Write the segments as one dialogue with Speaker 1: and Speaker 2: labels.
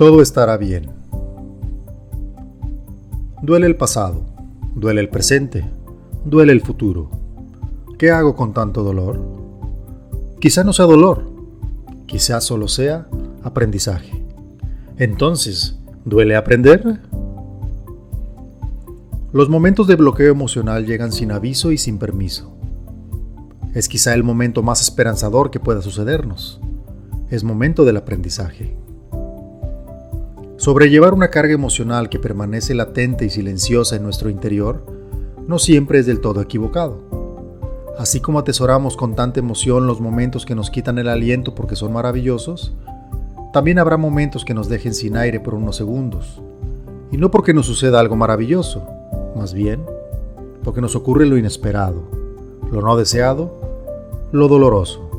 Speaker 1: Todo estará bien. Duele el pasado, duele el presente, duele el futuro. ¿Qué hago con tanto dolor? Quizá no sea dolor, quizá solo sea aprendizaje. Entonces, ¿duele aprender? Los momentos de bloqueo emocional llegan sin aviso y sin permiso. Es quizá el momento más esperanzador que pueda sucedernos. Es momento del aprendizaje. Sobrellevar una carga emocional que permanece latente y silenciosa en nuestro interior no siempre es del todo equivocado. Así como atesoramos con tanta emoción los momentos que nos quitan el aliento porque son maravillosos, también habrá momentos que nos dejen sin aire por unos segundos. Y no porque nos suceda algo maravilloso, más bien porque nos ocurre lo inesperado, lo no deseado, lo doloroso.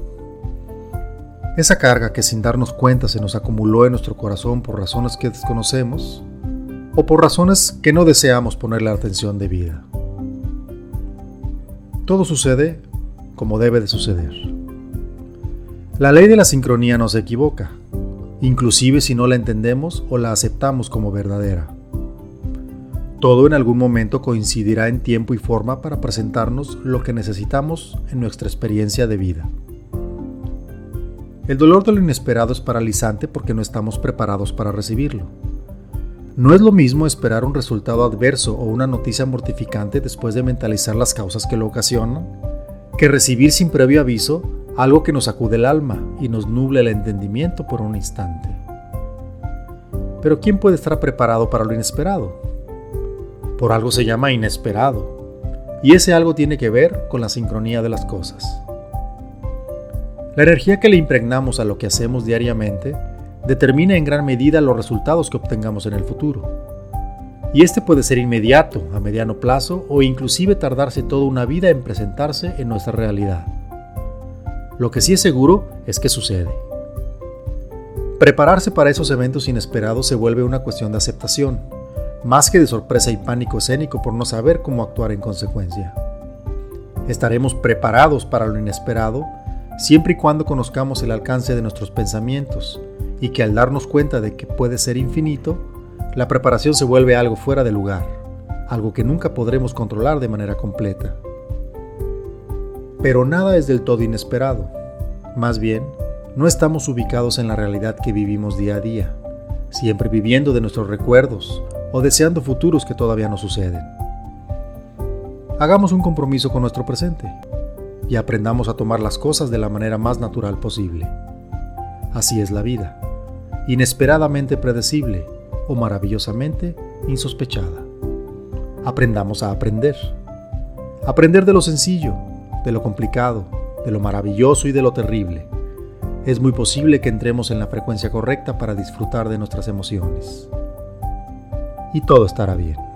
Speaker 1: Esa carga que sin darnos cuenta se nos acumuló en nuestro corazón por razones que desconocemos o por razones que no deseamos ponerle atención debida. Todo sucede como debe de suceder. La ley de la sincronía no se equivoca, inclusive si no la entendemos o la aceptamos como verdadera. Todo en algún momento coincidirá en tiempo y forma para presentarnos lo que necesitamos en nuestra experiencia de vida. El dolor de lo inesperado es paralizante porque no estamos preparados para recibirlo. No es lo mismo esperar un resultado adverso o una noticia mortificante después de mentalizar las causas que lo ocasionan, que recibir sin previo aviso algo que nos acude el alma y nos nuble el entendimiento por un instante. Pero ¿quién puede estar preparado para lo inesperado? Por algo se llama inesperado. Y ese algo tiene que ver con la sincronía de las cosas. La energía que le impregnamos a lo que hacemos diariamente determina en gran medida los resultados que obtengamos en el futuro. Y este puede ser inmediato, a mediano plazo o inclusive tardarse toda una vida en presentarse en nuestra realidad. Lo que sí es seguro es que sucede. Prepararse para esos eventos inesperados se vuelve una cuestión de aceptación, más que de sorpresa y pánico escénico por no saber cómo actuar en consecuencia. Estaremos preparados para lo inesperado siempre y cuando conozcamos el alcance de nuestros pensamientos y que al darnos cuenta de que puede ser infinito, la preparación se vuelve algo fuera de lugar, algo que nunca podremos controlar de manera completa. Pero nada es del todo inesperado. Más bien, no estamos ubicados en la realidad que vivimos día a día, siempre viviendo de nuestros recuerdos, o deseando futuros que todavía no suceden. Hagamos un compromiso con nuestro presente y aprendamos a tomar las cosas de la manera más natural posible. Así es la vida, inesperadamente predecible o maravillosamente insospechada. Aprendamos a aprender. Aprender de lo sencillo, de lo complicado, de lo maravilloso y de lo terrible. Es muy posible que entremos en la frecuencia correcta para disfrutar de nuestras emociones y todo estará bien.